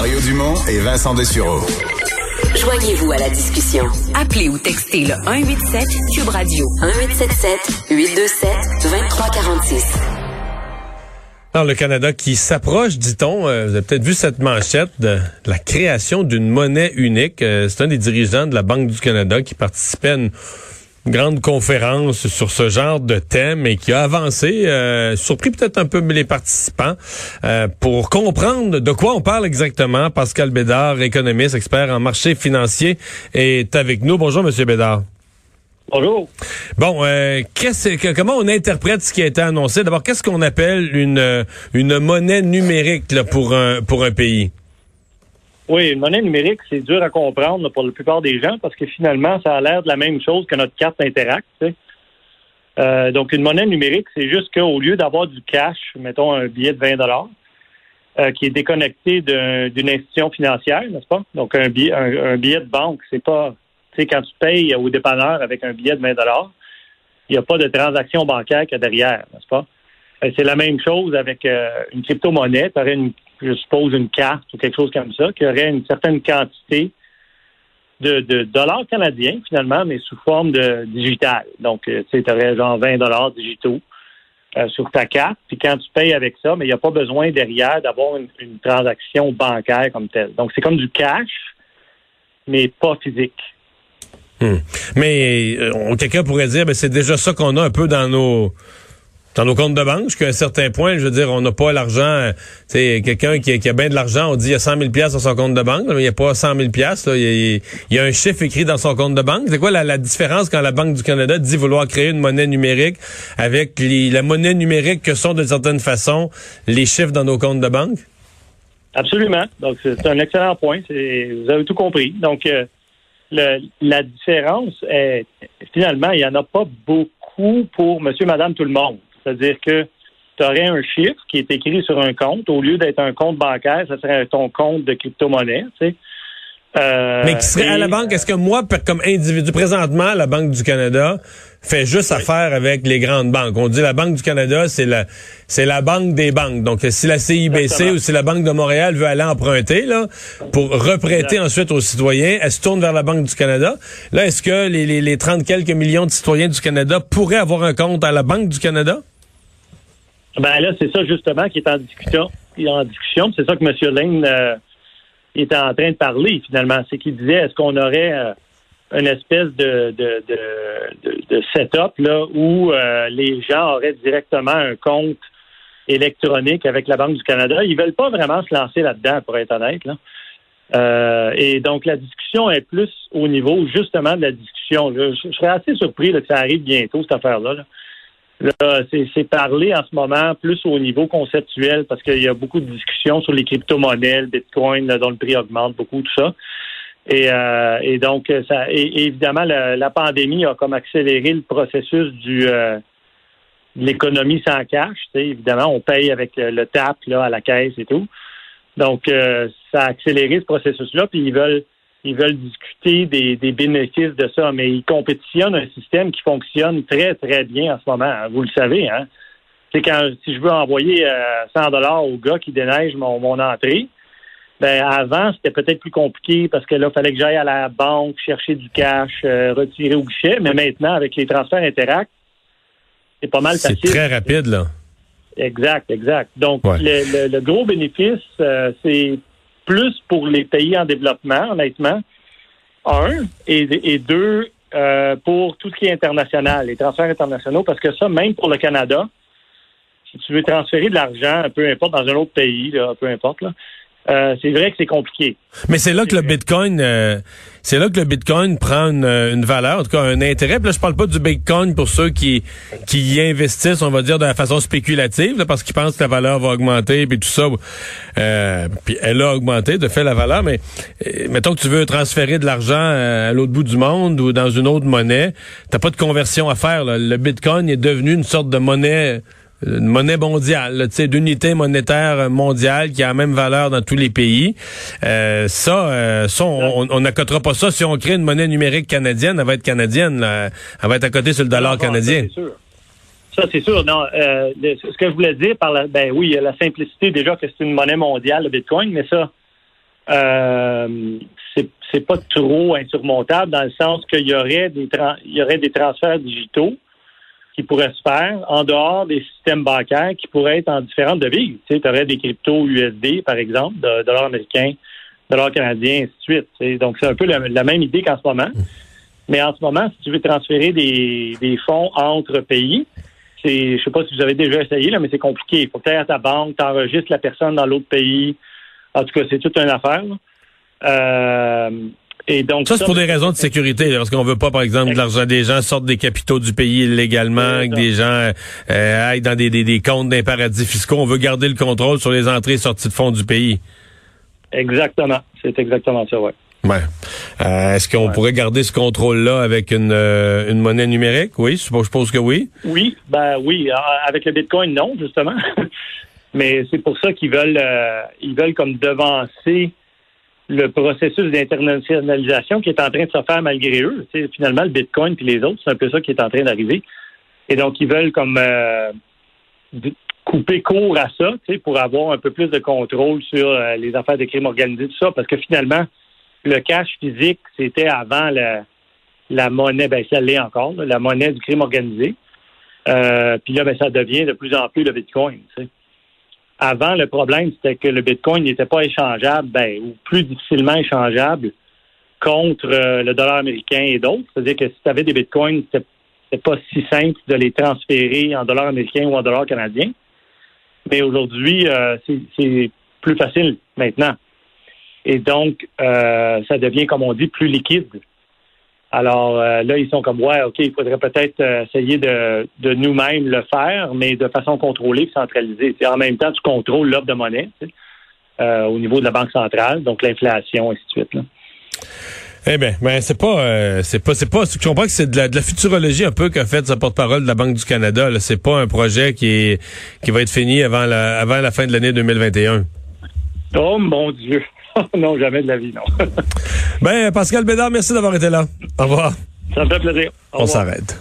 Mario Dumont et Vincent Dessureau. Joignez-vous à la discussion. Appelez ou textez le 187 Cube Radio 1877 827 2346. Alors, le Canada qui s'approche, dit-on, euh, vous avez peut-être vu cette manchette de, la création d'une monnaie unique. Euh, c'est un des dirigeants de la Banque du Canada qui participait à une grande conférence sur ce genre de thème et qui a avancé, euh, surpris peut-être un peu les participants, euh, pour comprendre de quoi on parle exactement. Pascal Bédard, économiste, expert en marché financier, est avec nous. Bonjour, Monsieur Bédard. Bonjour. Bon, euh, qu'est-ce, comment on interprète ce qui a été annoncé? D'abord, qu'est-ce qu'on appelle une, une monnaie numérique là, pour, un, pour un pays? Oui, une monnaie numérique, c'est dur à comprendre pour la plupart des gens parce que finalement, ça a l'air de la même chose que notre carte Interact. Euh, donc, une monnaie numérique, c'est juste qu'au lieu d'avoir du cash, mettons un billet de 20 dollars, euh, qui est déconnecté d'une institution financière, n'est-ce pas? Donc, un billet, un, billet de banque, c'est pas, tu sais, quand tu payes au dépanneur avec un billet de 20 dollars, il n'y a pas de transaction bancaire qu'il y a derrière, n'est-ce pas? Euh, c'est la même chose avec une crypto-monnaie. Tu aurais une je suppose, une carte ou quelque chose comme ça, qui aurait une certaine quantité de, dollars canadiens, finalement, mais sous forme de digital. Donc, euh, tu sais, tu aurais genre 20 dollars digitaux euh, sur ta carte. Puis quand tu payes avec ça, mais il n'y a pas besoin derrière d'avoir une, transaction bancaire comme telle. Donc, c'est comme du cash, mais pas physique. Hmm. Mais euh, quelqu'un pourrait dire, ben, c'est déjà ça qu'on a un peu dans nos dans nos comptes de banque, jusqu'à un certain point, je veux dire, on n'a pas l'argent. C'est quelqu'un qui, a bien de l'argent, on dit il y a 100 000 pièces sur son compte de banque, mais il n'y a pas 100 000 pièces. Il, y a un chiffre écrit dans son compte de banque. C'est quoi la, différence quand la Banque du Canada dit vouloir créer une monnaie numérique avec la monnaie numérique que sont de certaine façon les chiffres dans nos comptes de banque? Absolument. Donc c'est un excellent point. Vous avez tout compris. Donc euh, la différence est finalement il n'y en a pas beaucoup pour Monsieur, Madame, tout le monde. C'est-à-dire que tu aurais un chiffre qui est écrit sur un compte. Au lieu d'être un compte bancaire, ça serait ton compte de crypto-monnaie. Tu sais. Euh, Mais qui serait à la banque, est-ce que moi, comme individu, présentement, la Banque du Canada fait juste affaire avec les grandes banques? On dit la Banque du Canada, c'est la c'est la banque des banques. Donc si la CIBC ou si la Banque de Montréal veut aller emprunter là pour reprêter ensuite aux citoyens, elle se tourne vers la Banque du Canada. Là, est-ce que les, les, les 30 quelques millions de citoyens du Canada pourraient avoir un compte à la Banque du Canada? Ben là, c'est ça justement qui est en discussion. En discussion, c'est ça que M. Lane euh, était en train de parler finalement. C'est qu'il disait est-ce qu'on aurait euh, une espèce de, de, de, de setup là où euh, les gens auraient directement un compte électronique avec la Banque du Canada? Ils veulent pas vraiment se lancer là-dedans, pour être honnête. Là. et donc la discussion est plus au niveau justement de la discussion. Je, serais assez surpris que ça arrive bientôt, cette affaire-là. là c'est parler en ce moment plus au niveau conceptuel parce qu'il y a beaucoup de discussions sur les crypto-monnaies, le Bitcoin dont le prix augmente beaucoup, tout ça. Et, euh, donc, ça, et, évidemment, la, pandémie a comme accéléré le processus du euh, de l'économie sans cash. Évidemment, on paye avec le, TAP là, à la caisse et tout. Donc, euh, ça a accéléré ce processus-là, puis ils veulent ils veulent discuter des, bénéfices de ça, mais ils compétitionnent un système qui fonctionne très, très bien en ce moment. Hein. Vous le savez, hein? C'est quand si je veux envoyer 100 euh, dollars au gars qui déneige mon, mon entrée, ben avant c'était peut-être plus compliqué parce que là il fallait que j'aille à la banque chercher du cash, euh, retirer au guichet, mais maintenant avec les transferts Interact, c'est pas mal facile. C'est très rapide là. Exact, exact. Donc le, gros bénéfice, euh, c'est plus pour les pays en développement, honnêtement. Un, et, deux, euh, pour tout ce qui est international, les transferts internationaux, parce que ça, même pour le Canada, si tu veux transférer de l'argent, peu importe, dans un autre pays, peu importe, là, euh, c'est vrai que c'est compliqué. Mais c'est là que le Bitcoin, euh, c'est là que le Bitcoin prend une, valeur, en tout cas un intérêt. Puis là, je parle pas du Bitcoin pour ceux qui qui y investissent, on va dire de la façon spéculative, parce qu'ils pensent que la valeur va augmenter puis tout ça. Euh, puis elle a augmenté, de fait la valeur. Mais mettons que tu veux transférer de l'argent à l'autre bout du monde ou dans une autre monnaie, t'as pas de conversion à faire. Le Bitcoin est devenu une sorte de monnaie une monnaie mondiale, tu sais, d'unité monétaire mondiale qui a la même valeur dans tous les pays. Euh, ça, euh, ça, on n'accotera pas ça si on crée une monnaie numérique canadienne, elle va être canadienne, elle va être à côté sur le dollar canadien. Ça, c'est sûr. Non, euh, ce que je voulais dire par la, ben oui, il y a la simplicité déjà que c'est une monnaie mondiale, le Bitcoin, mais ça, euh, c'est pas trop insurmontable dans le sens qu'il y aurait des il y aurait des transferts digitaux qui pourraient se faire en dehors des systèmes bancaires qui pourraient être en différentes devises. Tu aurais des cryptos USD, par exemple, de dollars américains, dollars canadiens, ainsi de suite. Donc, c'est un peu la, même idée qu'en ce moment. Mais en ce moment, si tu veux transférer des, des fonds entre pays, c'est, je sais pas si vous avez déjà essayé, là, mais c'est compliqué. Il faut que tu ailles à ta banque, tu enregistres la personne dans l'autre pays. En tout cas, c'est toute une affaire. Euh, et donc ça, c'est pour des raisons de sécurité, parce qu'on veut pas, par exemple, que l'argent des gens sorte des capitaux du pays illégalement, que des gens euh, aillent dans des, des, des comptes d'un paradis fiscaux. On veut garder le contrôle sur les entrées et sorties de fonds du pays. Exactement. C'est exactement ça, ouais. Ouais. Euh, est-ce qu'on pourrait garder ce contrôle-là avec une, euh, une monnaie numérique? Oui, je suppose que oui. Oui, ben oui. Avec le Bitcoin, non, justement. Mais c'est pour ça qu'ils veulent ils veulent comme devancer le processus d'internationalisation qui est en train de se faire malgré eux. finalement, le Bitcoin puis les autres, c'est un peu ça qui est en train d'arriver. Et donc, ils veulent comme euh, couper court à ça, pour avoir un peu plus de contrôle sur euh, les affaires de crime organisé, tout ça, parce que finalement, le cash physique, c'était avant la, monnaie, ben ça l'est encore, la monnaie du crime organisé. Euh, puis là, ben, ça devient de plus en plus le Bitcoin. Avant, le problème, c'était que le Bitcoin n'était pas échangeable, ben, ou plus difficilement échangeable contre euh, le dollar américain et d'autres. C'est-à-dire que si tu avais des Bitcoins, c'était pas si simple de les transférer en dollars américains ou en dollars canadiens. Mais aujourd'hui, euh, c'est plus facile maintenant. Et donc, euh, ça devient, comme on dit, plus liquide. Alors euh, là, ils sont comme ouais, ok, il faudrait peut-être euh, essayer de, de nous-mêmes le faire, mais de façon contrôlée et centralisée. en même temps, tu contrôles l'offre de monnaie euh, au niveau de la Banque centrale, donc l'inflation, et ainsi de suite. Là. Eh bien, ben c'est pas, c'est pas, c'est pas. Je comprends que c'est de la, de la futurologie un peu qu'a fait sa porte-parole de la Banque du Canada. C'est pas un projet qui est, qui va être fini avant la, avant la fin de l'année 2021. Oh mon Dieu. non, jamais de la vie, non. ben, Pascal Bédard, merci d'avoir été là. Au revoir. Ça me fait plaisir. On s'arrête.